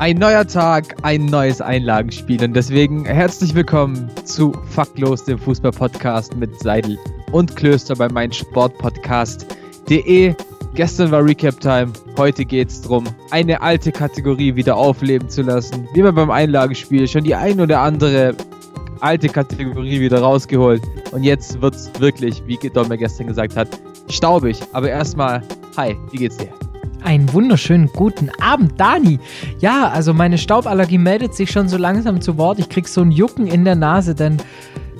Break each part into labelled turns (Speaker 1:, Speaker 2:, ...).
Speaker 1: Ein neuer Tag, ein neues Einlagenspiel und deswegen herzlich willkommen zu Faktlos, dem Fußballpodcast mit Seidel und Klöster bei meinsportpodcast.de. Gestern war Recap-Time, heute geht es darum, eine alte Kategorie wieder aufleben zu lassen. Wie man beim Einlagenspiel schon die ein oder andere alte Kategorie wieder rausgeholt. Und jetzt wird es wirklich, wie Domme gestern gesagt hat, staubig. Aber erstmal, hi, wie geht's dir?
Speaker 2: Einen wunderschönen guten Abend, Dani. Ja, also meine Stauballergie meldet sich schon so langsam zu Wort. Ich krieg so ein Jucken in der Nase, denn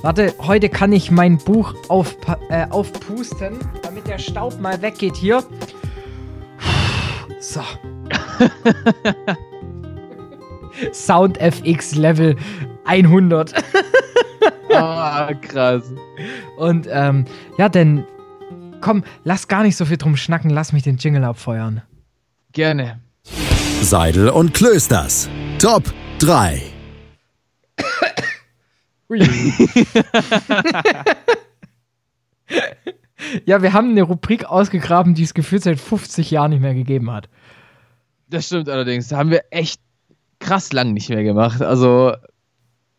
Speaker 2: warte, heute kann ich mein Buch auf, äh, aufpusten, damit der Staub mal weggeht hier. So. Sound FX Level 100.
Speaker 1: ah, krass.
Speaker 2: Und ähm, ja, denn komm, lass gar nicht so viel drum schnacken, lass mich den Jingle abfeuern.
Speaker 1: Gerne.
Speaker 3: Seidel und Klösters. Top 3.
Speaker 2: ja, wir haben eine Rubrik ausgegraben, die es gefühlt seit 50 Jahren nicht mehr gegeben hat.
Speaker 1: Das stimmt allerdings. Da haben wir echt krass lang nicht mehr gemacht. Also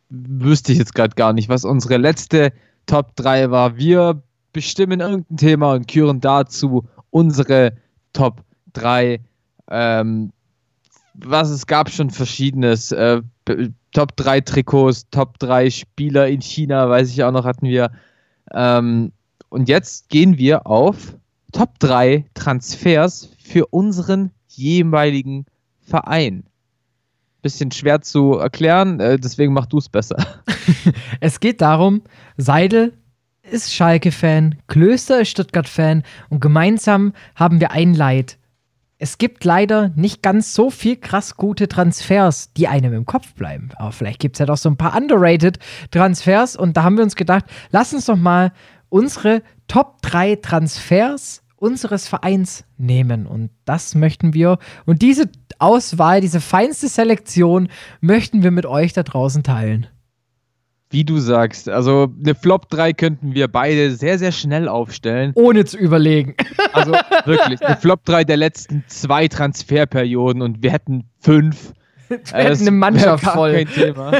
Speaker 1: wüsste ich jetzt gerade gar nicht, was unsere letzte Top 3 war. Wir bestimmen irgendein Thema und küren dazu unsere Top 3. Ähm, was es gab schon verschiedenes. Äh, Top 3 Trikots, Top 3 Spieler in China, weiß ich auch noch, hatten wir. Ähm, und jetzt gehen wir auf Top 3 Transfers für unseren jeweiligen Verein. Bisschen schwer zu erklären, äh, deswegen mach du es besser.
Speaker 2: es geht darum, Seidel ist Schalke-Fan, Klöster ist Stuttgart-Fan und gemeinsam haben wir ein Leid. Es gibt leider nicht ganz so viel krass gute Transfers, die einem im Kopf bleiben. Aber vielleicht gibt es ja doch so ein paar underrated Transfers und da haben wir uns gedacht, lass uns doch mal unsere Top 3 Transfers unseres Vereins nehmen. Und das möchten wir. Und diese Auswahl, diese feinste Selektion möchten wir mit euch da draußen teilen.
Speaker 1: Wie du sagst, also eine Flop 3 könnten wir beide sehr, sehr schnell aufstellen.
Speaker 2: Ohne zu überlegen.
Speaker 1: Also wirklich, eine Flop 3 der letzten zwei Transferperioden und wir hätten fünf.
Speaker 2: Wir äh, hätten eine Mannschaft voll.
Speaker 1: Kein Thema.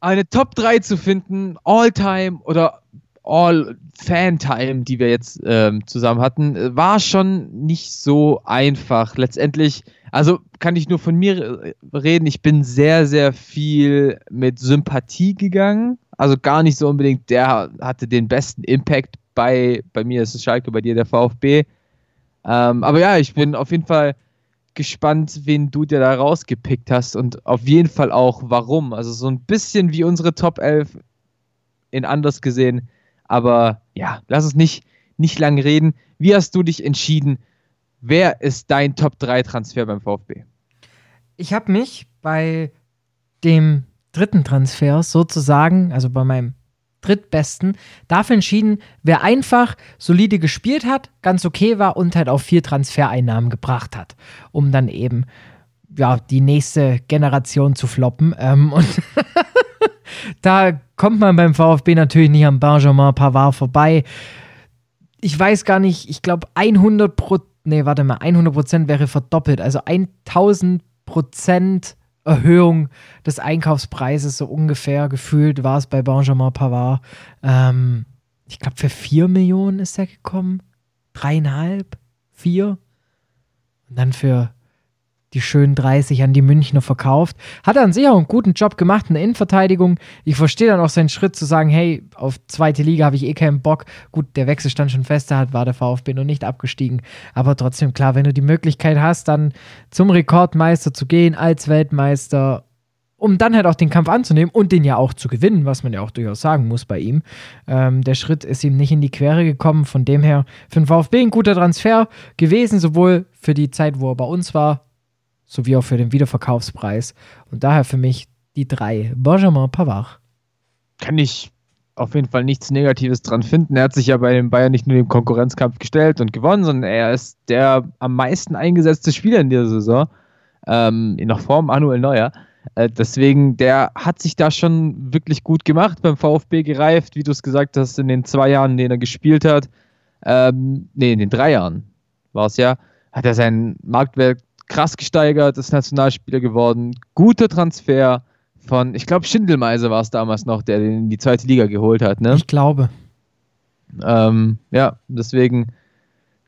Speaker 1: eine Top 3 zu finden, All-Time oder All-Fan-Time, die wir jetzt ähm, zusammen hatten, war schon nicht so einfach. Letztendlich also kann ich nur von mir reden. Ich bin sehr, sehr viel mit Sympathie gegangen. Also gar nicht so unbedingt, der hatte den besten Impact bei, bei mir ist Schalke, bei dir der VfB. Ähm, aber ja, ich bin auf jeden Fall gespannt, wen du dir da rausgepickt hast und auf jeden Fall auch warum. Also so ein bisschen wie unsere Top 11 in anders gesehen. Aber ja, lass uns nicht, nicht lang reden. Wie hast du dich entschieden, Wer ist dein Top 3 Transfer beim VfB?
Speaker 2: Ich habe mich bei dem dritten Transfer sozusagen, also bei meinem drittbesten, dafür entschieden, wer einfach solide gespielt hat, ganz okay war und halt auch vier Transfereinnahmen gebracht hat, um dann eben ja, die nächste Generation zu floppen. Ähm, und da kommt man beim VfB natürlich nicht am Benjamin Pavard vorbei. Ich weiß gar nicht, ich glaube 100 Prozent nee, warte mal, 100% wäre verdoppelt, also 1000% Erhöhung des Einkaufspreises, so ungefähr gefühlt war es bei Benjamin Pavard. Ähm, ich glaube, für 4 Millionen ist er gekommen. Dreieinhalb, vier. Und dann für die schönen 30 an die Münchner verkauft. Hat er an sich auch einen guten Job gemacht in der Innenverteidigung. Ich verstehe dann auch seinen Schritt zu sagen, hey, auf zweite Liga habe ich eh keinen Bock. Gut, der Wechsel stand schon fest, da war der VfB noch nicht abgestiegen. Aber trotzdem, klar, wenn du die Möglichkeit hast, dann zum Rekordmeister zu gehen als Weltmeister, um dann halt auch den Kampf anzunehmen und den ja auch zu gewinnen, was man ja auch durchaus sagen muss bei ihm. Ähm, der Schritt ist ihm nicht in die Quere gekommen. Von dem her für den VfB ein guter Transfer gewesen, sowohl für die Zeit, wo er bei uns war, sowie auch für den Wiederverkaufspreis. Und daher für mich die drei. Benjamin Pavard.
Speaker 1: kann ich auf jeden Fall nichts Negatives dran finden. Er hat sich ja bei den Bayern nicht nur dem Konkurrenzkampf gestellt und gewonnen, sondern er ist der am meisten eingesetzte Spieler in dieser Saison. Ähm, noch vor Manuel Neuer. Äh, deswegen, der hat sich da schon wirklich gut gemacht, beim VfB gereift, wie du es gesagt hast, in den zwei Jahren, in denen er gespielt hat. Ähm, nee, in den drei Jahren war es ja, hat er seinen Marktwert krass gesteigert, ist Nationalspieler geworden. Guter Transfer von, ich glaube, Schindelmeiser war es damals noch, der den in die zweite Liga geholt hat. Ne?
Speaker 2: Ich glaube.
Speaker 1: Ähm, ja, deswegen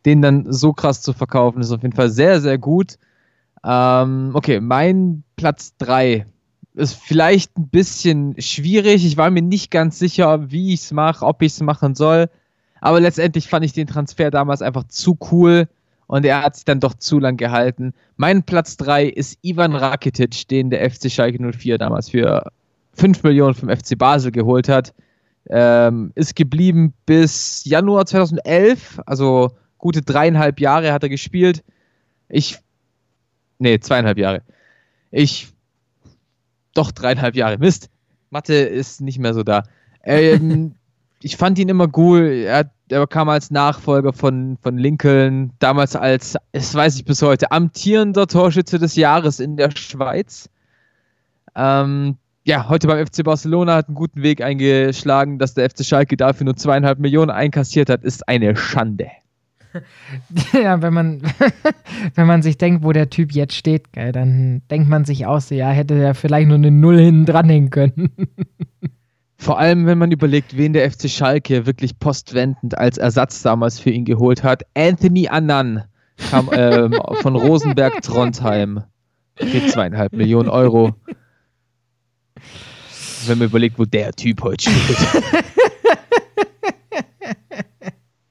Speaker 1: den dann so krass zu verkaufen, ist auf jeden Fall sehr, sehr gut. Ähm, okay, mein Platz 3 ist vielleicht ein bisschen schwierig. Ich war mir nicht ganz sicher, wie ich es mache, ob ich es machen soll. Aber letztendlich fand ich den Transfer damals einfach zu cool und er hat sich dann doch zu lang gehalten. Mein Platz 3 ist Ivan Rakitic, den der FC Schalke 04 damals für 5 Millionen vom FC Basel geholt hat. Ähm, ist geblieben bis Januar 2011, also gute dreieinhalb Jahre hat er gespielt. Ich Nee, zweieinhalb Jahre. Ich. Doch dreieinhalb Jahre. Mist. Mathe ist nicht mehr so da. Ähm, ich fand ihn immer cool. Er, er, kam als Nachfolger von, von Lincoln, damals als, das weiß ich bis heute, amtierender Torschütze des Jahres in der Schweiz. Ähm, ja, heute beim FC Barcelona hat einen guten Weg eingeschlagen, dass der FC Schalke dafür nur zweieinhalb Millionen einkassiert hat, ist eine Schande.
Speaker 2: ja, wenn man, wenn man sich denkt, wo der Typ jetzt steht, geil, dann denkt man sich aus, ja, hätte er vielleicht nur eine Null hinten dranhängen können.
Speaker 1: Vor allem, wenn man überlegt, wen der FC Schalke wirklich postwendend als Ersatz damals für ihn geholt hat. Anthony Annan kam ähm, von Rosenberg Trondheim. Für zweieinhalb Millionen Euro. Wenn man überlegt, wo der Typ heute steht.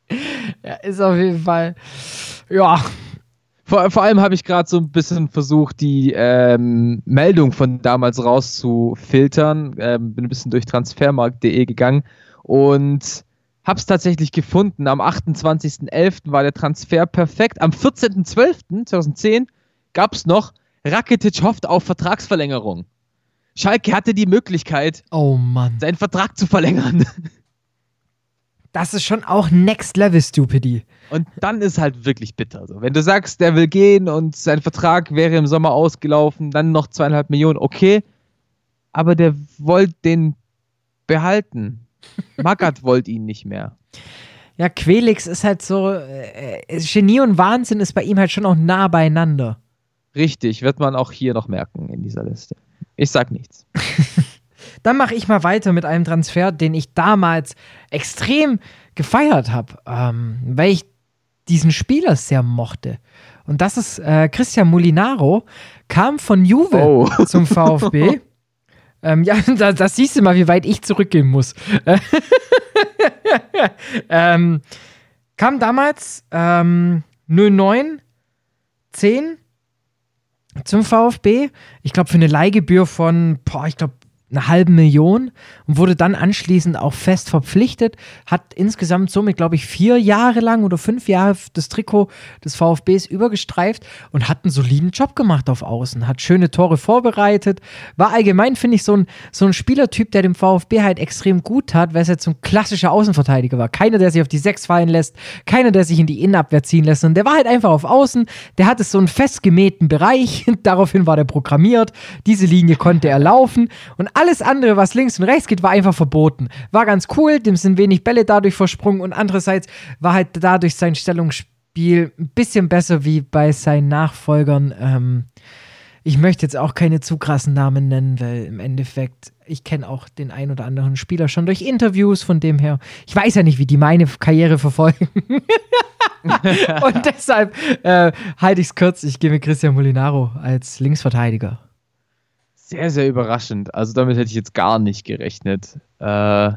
Speaker 2: ja, ist auf jeden Fall, ja.
Speaker 1: Vor, vor allem habe ich gerade so ein bisschen versucht, die ähm, Meldung von damals rauszufiltern. Ähm, bin ein bisschen durch transfermarkt.de gegangen und habe es tatsächlich gefunden. Am 28.11. war der Transfer perfekt. Am 14.12.2010 gab es noch Rakitic hofft auf Vertragsverlängerung. Schalke hatte die Möglichkeit,
Speaker 2: oh
Speaker 1: seinen Vertrag zu verlängern.
Speaker 2: Das ist schon auch Next Level Stupidity.
Speaker 1: Und dann ist halt wirklich bitter. So. Wenn du sagst, der will gehen und sein Vertrag wäre im Sommer ausgelaufen, dann noch zweieinhalb Millionen, okay. Aber der wollte den behalten. Magath wollte ihn nicht mehr.
Speaker 2: Ja, Quelix ist halt so, äh, Genie und Wahnsinn ist bei ihm halt schon auch nah beieinander.
Speaker 1: Richtig, wird man auch hier noch merken in dieser Liste. Ich sag nichts.
Speaker 2: Dann mache ich mal weiter mit einem Transfer, den ich damals extrem gefeiert habe, ähm, weil ich diesen Spieler sehr mochte. Und das ist äh, Christian Molinaro, kam von Juve oh. zum VfB. ähm, ja, da, das siehst du mal, wie weit ich zurückgehen muss. ähm, kam damals ähm, 09, 10 zum VfB. Ich glaube, für eine Leihgebühr von, boah, ich glaube, eine halbe Million und wurde dann anschließend auch fest verpflichtet, hat insgesamt somit, glaube ich, vier Jahre lang oder fünf Jahre das Trikot des VfBs übergestreift und hat einen soliden Job gemacht auf Außen, hat schöne Tore vorbereitet, war allgemein, finde ich, so ein, so ein Spielertyp, der dem VfB halt extrem gut tat, weil es jetzt so ein klassischer Außenverteidiger war. Keiner, der sich auf die Sechs fallen lässt, keiner, der sich in die Innenabwehr ziehen lässt, und der war halt einfach auf Außen, der hatte so einen festgemähten Bereich, daraufhin war der programmiert, diese Linie konnte er laufen und alles andere, was links und rechts geht, war einfach verboten. War ganz cool, dem sind wenig Bälle dadurch versprungen und andererseits war halt dadurch sein Stellungsspiel ein bisschen besser wie bei seinen Nachfolgern. Ähm, ich möchte jetzt auch keine zu krassen Namen nennen, weil im Endeffekt, ich kenne auch den ein oder anderen Spieler schon durch Interviews, von dem her, ich weiß ja nicht, wie die meine Karriere verfolgen. und deshalb äh, halte ich es kurz, ich gebe Christian Molinaro als Linksverteidiger
Speaker 1: sehr, sehr überraschend. Also damit hätte ich jetzt gar nicht gerechnet. Äh,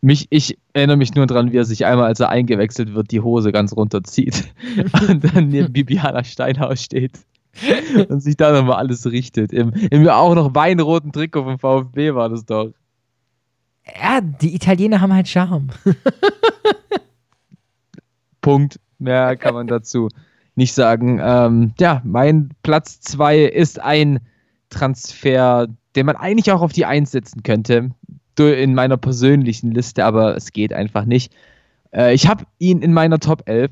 Speaker 1: mich, ich erinnere mich nur daran, wie er sich einmal, als er eingewechselt wird, die Hose ganz runterzieht und dann neben Bibiana Steinhaus steht und sich da nochmal alles richtet. Im, Im auch noch weinroten Trikot vom VfB war das doch.
Speaker 2: Ja, die Italiener haben halt Charme.
Speaker 1: Punkt. Mehr kann man dazu nicht sagen. Ähm, ja, mein Platz 2 ist ein Transfer, den man eigentlich auch auf die Eins setzen könnte. in meiner persönlichen Liste, aber es geht einfach nicht. Äh, ich habe ihn in meiner Top 11.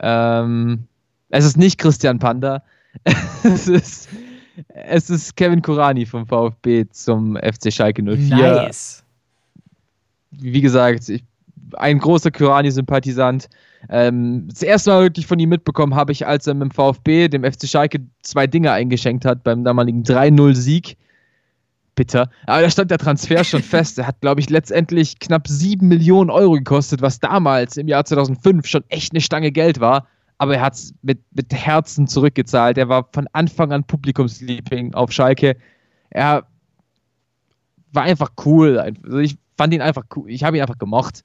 Speaker 1: Ähm, es ist nicht Christian Panda. es, ist, es ist Kevin Kurani vom VfB zum FC Schalke 04.
Speaker 2: Nice.
Speaker 1: Wie gesagt, ich, ein großer Kurani-Sympathisant. Ähm, das erste Mal wirklich von ihm mitbekommen habe ich, als er mit dem VfB, dem FC Schalke, zwei Dinge eingeschenkt hat beim damaligen 3-0-Sieg. Bitter. Aber da stand der Transfer schon fest. Er hat, glaube ich, letztendlich knapp 7 Millionen Euro gekostet, was damals im Jahr 2005 schon echt eine Stange Geld war. Aber er hat es mit, mit Herzen zurückgezahlt. Er war von Anfang an Publikumsliebling auf Schalke. Er war einfach cool. Also ich fand ihn einfach cool. Ich habe ihn einfach gemocht.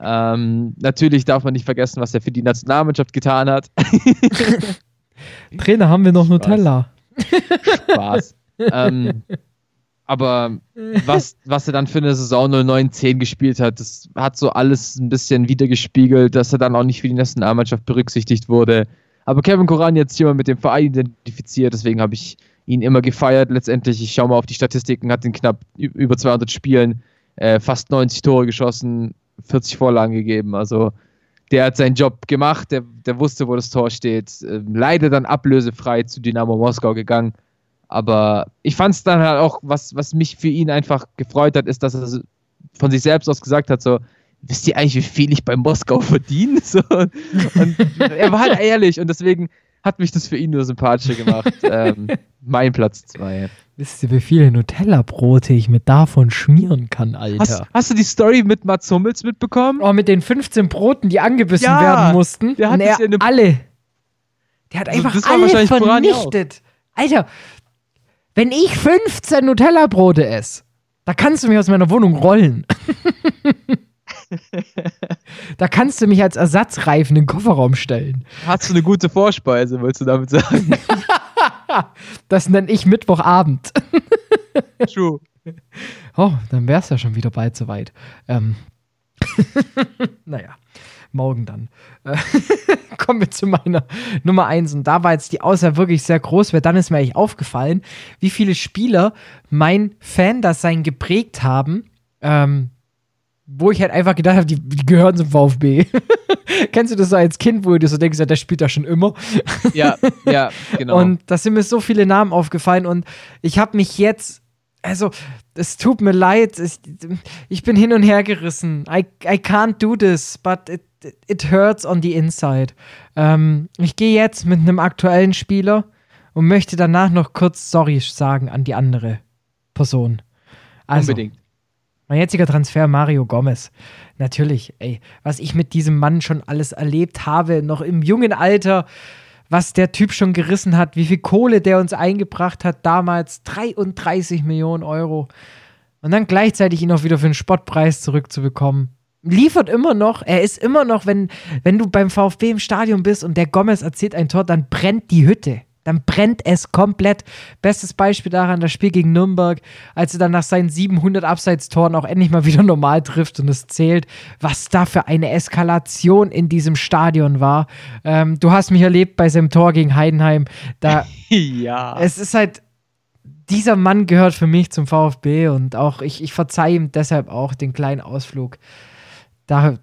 Speaker 1: Ähm, natürlich darf man nicht vergessen, was er für die Nationalmannschaft getan hat.
Speaker 2: Trainer, haben wir noch Nutella?
Speaker 1: Spaß. ähm, aber was, was er dann für eine Saison 09-10 gespielt hat, das hat so alles ein bisschen wiedergespiegelt, dass er dann auch nicht für die Nationalmannschaft berücksichtigt wurde. Aber Kevin Koran jetzt hier mal mit dem Verein identifiziert, deswegen habe ich ihn immer gefeiert. Letztendlich, ich schaue mal auf die Statistiken, hat in knapp über 200 Spielen äh, fast 90 Tore geschossen, 40 Vorlagen gegeben. Also der hat seinen Job gemacht, der, der wusste, wo das Tor steht. Äh, leider dann ablösefrei zu Dynamo Moskau gegangen. Aber ich fand es dann halt auch, was, was mich für ihn einfach gefreut hat, ist, dass er von sich selbst aus gesagt hat, so, wisst ihr eigentlich, wie viel ich bei Moskau verdiene? So, und er war halt ehrlich und deswegen hat mich das für ihn nur sympathischer gemacht. ähm, mein Platz 2.
Speaker 2: Wisst ihr, wie viele Nutella-Brote ich mit davon schmieren kann, Alter?
Speaker 1: Hast, hast, du die Story mit Mats Hummels mitbekommen?
Speaker 2: Oh, mit den 15 Broten, die angebissen ja, werden mussten.
Speaker 1: Der hat
Speaker 2: er
Speaker 1: ja
Speaker 2: alle. Der hat einfach also, alle vernichtet. Alter, wenn ich 15 Nutella-Brote esse, da kannst du mich aus meiner Wohnung rollen. da kannst du mich als Ersatzreifen in den Kofferraum stellen.
Speaker 1: Hast du eine gute Vorspeise, willst du damit sagen?
Speaker 2: das nenne ich Mittwochabend.
Speaker 1: True.
Speaker 2: Oh, dann wäre es ja schon wieder bald soweit. Ähm. naja, morgen dann. Äh, kommen wir zu meiner Nummer 1. Und da war jetzt die Auswahl wirklich sehr groß, weil dann ist mir eigentlich aufgefallen, wie viele Spieler mein Fan-Dasein geprägt haben. Ähm, wo ich halt einfach gedacht habe, die, die, gehören zum VfB. Kennst du das so als Kind, wo du so denkst, ja, der spielt da schon immer?
Speaker 1: ja, ja, genau.
Speaker 2: Und da sind mir so viele Namen aufgefallen und ich habe mich jetzt, also, es tut mir leid, ich, ich, bin hin und her gerissen. I, I can't do this, but it, it hurts on the inside. Ähm, ich gehe jetzt mit einem aktuellen Spieler und möchte danach noch kurz Sorry sagen an die andere Person.
Speaker 1: Also, Unbedingt.
Speaker 2: Mein jetziger Transfer Mario Gomez. Natürlich, ey, was ich mit diesem Mann schon alles erlebt habe, noch im jungen Alter, was der Typ schon gerissen hat, wie viel Kohle der uns eingebracht hat, damals 33 Millionen Euro. Und dann gleichzeitig ihn auch wieder für einen Spottpreis zurückzubekommen. Liefert immer noch, er ist immer noch, wenn, wenn du beim VfB im Stadion bist und der Gomez erzählt ein Tor, dann brennt die Hütte dann brennt es komplett. Bestes Beispiel daran, das Spiel gegen Nürnberg, als er dann nach seinen 700 Abseitstoren auch endlich mal wieder normal trifft und es zählt, was da für eine Eskalation in diesem Stadion war. Ähm, du hast mich erlebt bei seinem Tor gegen Heidenheim. Da,
Speaker 1: ja.
Speaker 2: Es ist halt, dieser Mann gehört für mich zum VfB und auch ich, ich verzeihe ihm deshalb auch den kleinen Ausflug. Da,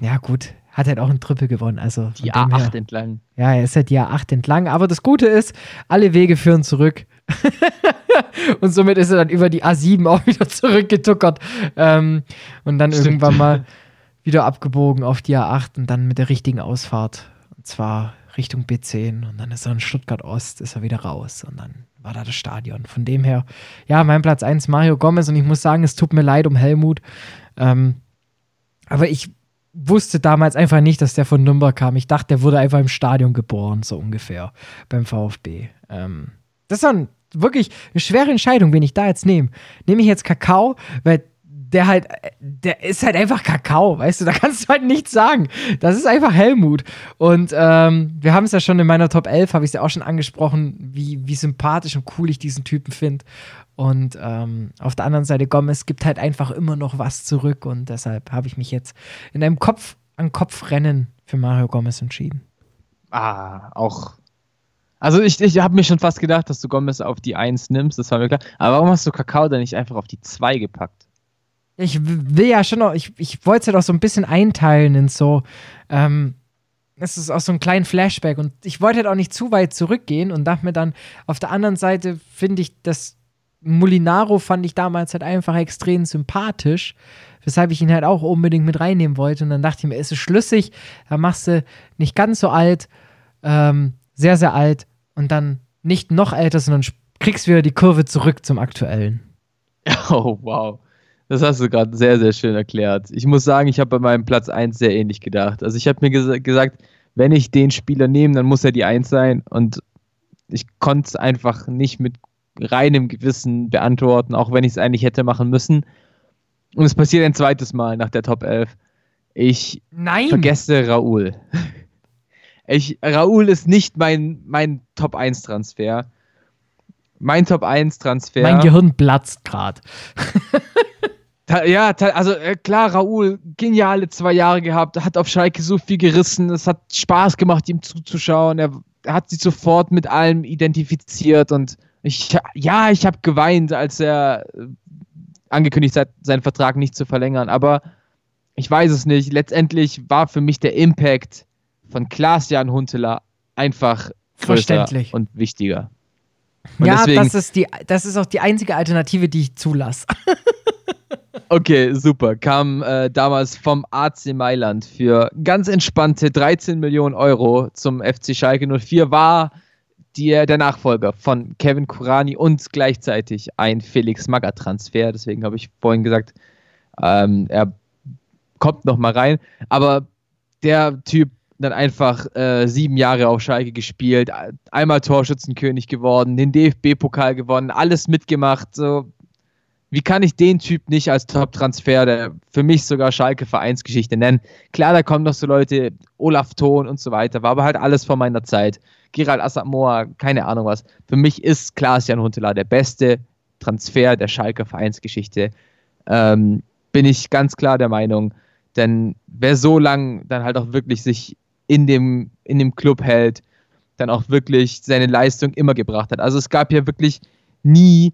Speaker 2: ja gut, hat halt auch einen Triple gewonnen. Also
Speaker 1: die A8 her, entlang.
Speaker 2: Ja, er ist halt die A8 entlang. Aber das Gute ist, alle Wege führen zurück. und somit ist er dann über die A7 auch wieder zurückgetuckert. Ähm, und dann Stimmt. irgendwann mal wieder abgebogen auf die A8 und dann mit der richtigen Ausfahrt. Und zwar Richtung B10. Und dann ist er in Stuttgart Ost, ist er wieder raus. Und dann war da das Stadion. Von dem her, ja, mein Platz 1 Mario Gomez. Und ich muss sagen, es tut mir leid um Helmut. Ähm, aber ich wusste damals einfach nicht, dass der von Nürnberg kam. Ich dachte, der wurde einfach im Stadion geboren, so ungefähr, beim VfB. Ähm, das dann wirklich eine schwere Entscheidung, wen ich da jetzt nehme. Nehme ich jetzt Kakao, weil der halt, der ist halt einfach Kakao, weißt du, da kannst du halt nichts sagen. Das ist einfach Helmut. Und ähm, wir haben es ja schon in meiner Top 11, habe ich es ja auch schon angesprochen, wie, wie sympathisch und cool ich diesen Typen finde. Und ähm, auf der anderen Seite, Gomez gibt halt einfach immer noch was zurück und deshalb habe ich mich jetzt in einem Kopf an Kopf Rennen für Mario Gomez entschieden.
Speaker 1: Ah, auch Also ich, ich habe mir schon fast gedacht, dass du Gomez auf die 1 nimmst, das war mir klar. Aber warum hast du Kakao dann nicht einfach auf die 2 gepackt?
Speaker 2: Ich will ja schon noch, ich, ich wollte es ja doch so ein bisschen einteilen in so, ähm, es ist auch so ein kleiner Flashback und ich wollte halt auch nicht zu weit zurückgehen und dachte mir dann, auf der anderen Seite finde ich, das Molinaro fand ich damals halt einfach extrem sympathisch, weshalb ich ihn halt auch unbedingt mit reinnehmen wollte und dann dachte ich mir, ist es schlüssig, da machst du nicht ganz so alt, ähm, sehr, sehr alt und dann nicht noch älter, sondern kriegst wieder die Kurve zurück zum aktuellen.
Speaker 1: Oh, wow. Das hast du gerade sehr, sehr schön erklärt. Ich muss sagen, ich habe bei meinem Platz 1 sehr ähnlich gedacht. Also ich habe mir ges gesagt, wenn ich den Spieler nehme, dann muss er die 1 sein. Und ich konnte es einfach nicht mit reinem Gewissen beantworten, auch wenn ich es eigentlich hätte machen müssen. Und es passiert ein zweites Mal nach der Top 11. Ich
Speaker 2: Nein.
Speaker 1: vergesse Raoul. Ich, Raoul ist nicht mein, mein Top 1 Transfer. Mein Top 1 Transfer.
Speaker 2: Mein Gehirn platzt gerade.
Speaker 1: ja, also äh, klar, Raoul, geniale zwei Jahre gehabt, hat auf Schalke so viel gerissen, es hat Spaß gemacht, ihm zuzuschauen. Er, er hat sich sofort mit allem identifiziert und ich, ja, ich habe geweint, als er äh, angekündigt hat, seinen Vertrag nicht zu verlängern, aber ich weiß es nicht. Letztendlich war für mich der Impact von Klaas-Jan Huntelaar einfach größer und wichtiger.
Speaker 2: Und ja, deswegen, das, ist die, das ist auch die einzige Alternative, die ich zulasse.
Speaker 1: okay, super. Kam äh, damals vom AC Mailand für ganz entspannte 13 Millionen Euro zum FC Schalke 04. War die, der Nachfolger von Kevin Kurani und gleichzeitig ein Felix Magath-Transfer. Deswegen habe ich vorhin gesagt, ähm, er kommt noch mal rein. Aber der Typ dann einfach äh, sieben Jahre auf Schalke gespielt, einmal Torschützenkönig geworden, den DFB-Pokal gewonnen, alles mitgemacht. So, wie kann ich den Typ nicht als Top-Transfer, der für mich sogar Schalke Vereinsgeschichte nennen? Klar, da kommen noch so Leute, Olaf Thon und so weiter, war aber halt alles vor meiner Zeit. Gerald Asamoah, keine Ahnung was. Für mich ist Klaas-Jan Huntelaar der beste Transfer der Schalke Vereinsgeschichte. Ähm, bin ich ganz klar der Meinung. Denn wer so lang dann halt auch wirklich sich in dem, in dem Club hält, dann auch wirklich seine Leistung immer gebracht hat. Also es gab ja wirklich nie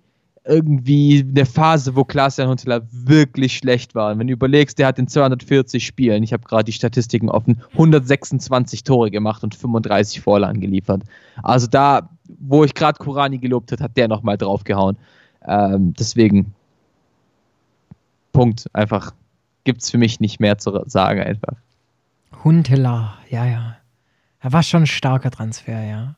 Speaker 1: irgendwie eine Phase, wo Klaas-Jan Huntelaar wirklich schlecht war. Und wenn du überlegst, der hat in 240 Spielen, ich habe gerade die Statistiken offen, 126 Tore gemacht und 35 Vorlagen geliefert. Also da, wo ich gerade Kurani gelobt habe, hat der nochmal draufgehauen. Ähm, deswegen, Punkt, einfach, gibt es für mich nicht mehr zu sagen einfach.
Speaker 2: Huntelaar, ja, ja. Er war schon ein starker Transfer, ja.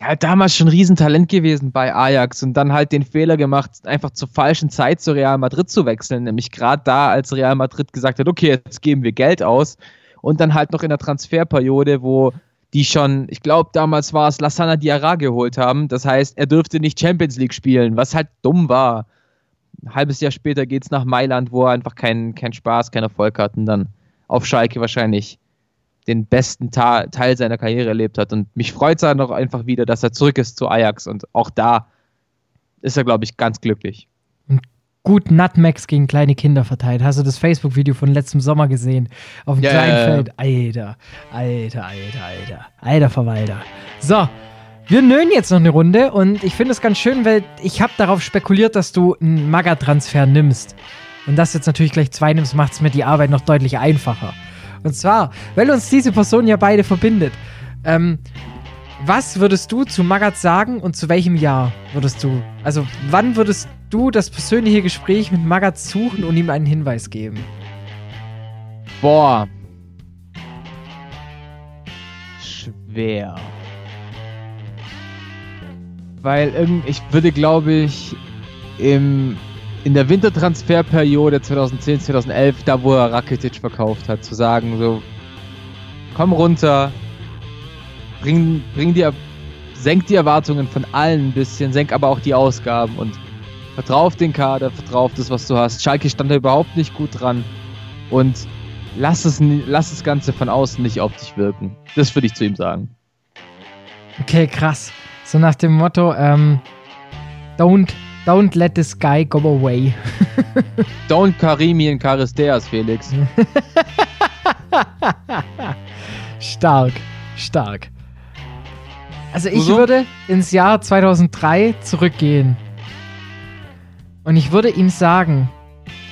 Speaker 1: Hat damals schon Riesentalent gewesen bei Ajax und dann halt den Fehler gemacht, einfach zur falschen Zeit zu Real Madrid zu wechseln. Nämlich gerade da, als Real Madrid gesagt hat, okay, jetzt geben wir Geld aus. Und dann halt noch in der Transferperiode, wo die schon, ich glaube, damals war es Lassana Diarra geholt haben. Das heißt, er dürfte nicht Champions League spielen, was halt dumm war. Ein halbes Jahr später geht es nach Mailand, wo er einfach keinen kein Spaß, keinen Erfolg hat und dann auf Schalke wahrscheinlich den besten Ta Teil seiner Karriere erlebt hat. Und mich freut es halt noch einfach wieder, dass er zurück ist zu Ajax. Und auch da ist er, glaube ich, ganz glücklich.
Speaker 2: Und gut Nutmegs gegen kleine Kinder verteilt. Hast du das Facebook-Video von letztem Sommer gesehen? Auf dem
Speaker 1: ja,
Speaker 2: kleinen Feld. Alter, alter, alter, alter. Alter Verwalter. So, wir nölen jetzt noch eine Runde und ich finde es ganz schön, weil ich habe darauf spekuliert, dass du einen Maga-Transfer nimmst. Und das jetzt natürlich gleich zwei nimmst, macht es mir die Arbeit noch deutlich einfacher. Und zwar, weil uns diese Person ja beide verbindet. Ähm, was würdest du zu Magat sagen und zu welchem Jahr würdest du? Also, wann würdest du das persönliche Gespräch mit Magat suchen und ihm einen Hinweis geben?
Speaker 1: Boah. Schwer. Weil ich würde, glaube ich, im in der Wintertransferperiode 2010, 2011, da wo er Rakitic verkauft hat, zu sagen, so, komm runter, bring, bring dir, senk die Erwartungen von allen ein bisschen, senk aber auch die Ausgaben und vertrau auf den Kader, vertrau auf das, was du hast. Schalke stand da überhaupt nicht gut dran und lass, es, lass das Ganze von außen nicht auf dich wirken. Das würde ich zu ihm sagen.
Speaker 2: Okay, krass. So nach dem Motto, ähm, don't Don't let this guy go away.
Speaker 1: Don't Karimi in Charisteas, Felix.
Speaker 2: stark, stark. Also ich
Speaker 1: so?
Speaker 2: würde ins Jahr 2003 zurückgehen. Und ich würde ihm sagen,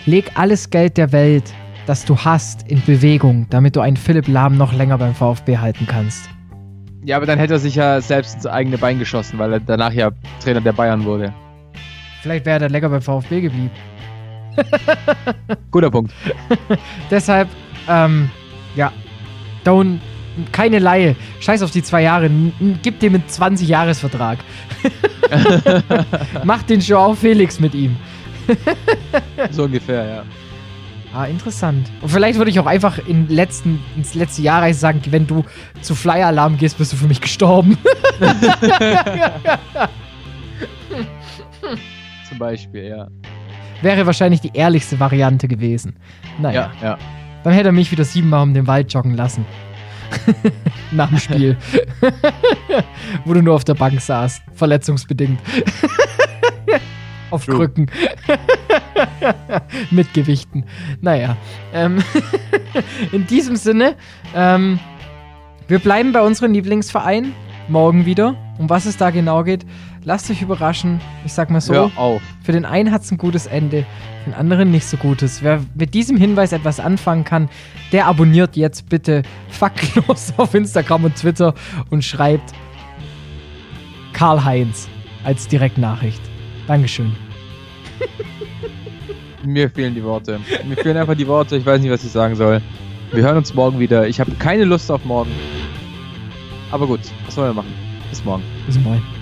Speaker 2: leg alles Geld der Welt, das du hast, in Bewegung, damit du einen Philipp Lahm noch länger beim VfB halten kannst.
Speaker 1: Ja, aber dann hätte er sich ja selbst ins eigene Bein geschossen, weil er danach ja Trainer der Bayern wurde.
Speaker 2: Vielleicht wäre er dann länger beim VfB geblieben.
Speaker 1: Guter Punkt.
Speaker 2: Deshalb, ähm, ja, don't, keine Laie. Scheiß auf die zwei Jahre. Gib dem einen 20-Jahres-Vertrag. Mach den Joao Felix mit ihm.
Speaker 1: So ungefähr, ja.
Speaker 2: Ah, interessant. Und vielleicht würde ich auch einfach in letzten, ins letzte Jahr rein sagen, wenn du zu Flyer Alarm gehst, bist du für mich gestorben.
Speaker 1: Zum Beispiel, ja.
Speaker 2: Wäre wahrscheinlich die ehrlichste Variante gewesen. Naja,
Speaker 1: Ja, ja.
Speaker 2: dann hätte er mich wieder siebenmal um den Wald joggen lassen. Nach dem Spiel. Wo du nur auf der Bank saßt. Verletzungsbedingt. auf
Speaker 1: True.
Speaker 2: Krücken. Mit Gewichten. Naja. Ähm, in diesem Sinne, ähm, wir bleiben bei unserem Lieblingsverein. Morgen wieder. Um was es da genau geht, lasst euch überraschen. Ich sag mal so.
Speaker 1: Hör auf.
Speaker 2: Für den einen hat es ein gutes Ende, für den anderen nicht so gutes. Wer mit diesem Hinweis etwas anfangen kann, der abonniert jetzt bitte faktlos auf Instagram und Twitter und schreibt Karl-Heinz als Direktnachricht. Dankeschön.
Speaker 1: Mir fehlen die Worte. Mir fehlen einfach die Worte. Ich weiß nicht, was ich sagen soll. Wir hören uns morgen wieder. Ich habe keine Lust auf morgen. Aber gut, was sollen wir machen? Bis morgen.
Speaker 2: Bis morgen.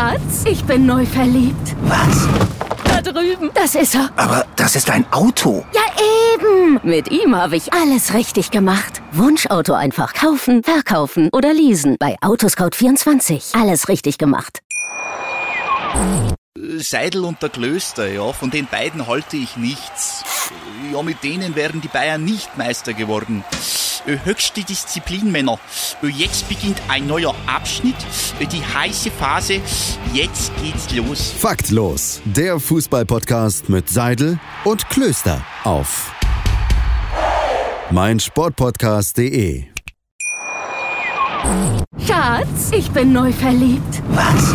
Speaker 4: Schatz, ich bin neu verliebt.
Speaker 5: Was?
Speaker 4: Da drüben. Das ist er.
Speaker 5: Aber das ist ein Auto.
Speaker 4: Ja, eben. Mit ihm habe ich alles richtig gemacht. Wunschauto einfach kaufen, verkaufen oder leasen. Bei Autoscout24. Alles richtig gemacht.
Speaker 6: Seidel und der Klöster, ja, von den beiden halte ich nichts. Ja, mit denen wären die Bayern nicht Meister geworden. Äh, Höchste Disziplin, Männer. Äh, Jetzt beginnt ein neuer Abschnitt, äh, die heiße Phase. Jetzt geht's los.
Speaker 3: Faktlos, der Fußballpodcast mit Seidel und Klöster auf meinsportpodcast.de.
Speaker 4: Schatz, ich bin neu verliebt.
Speaker 5: Was?